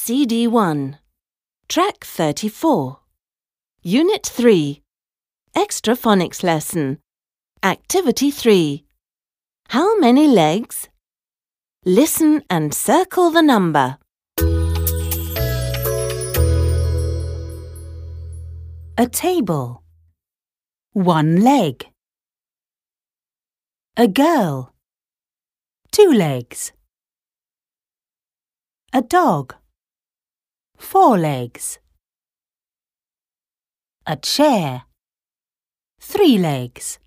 CD1 Track 34 Unit 3 Extra Phonics Lesson Activity 3 How many legs? Listen and circle the number. A table. One leg. A girl. Two legs. A dog. Four legs. A chair. Three legs.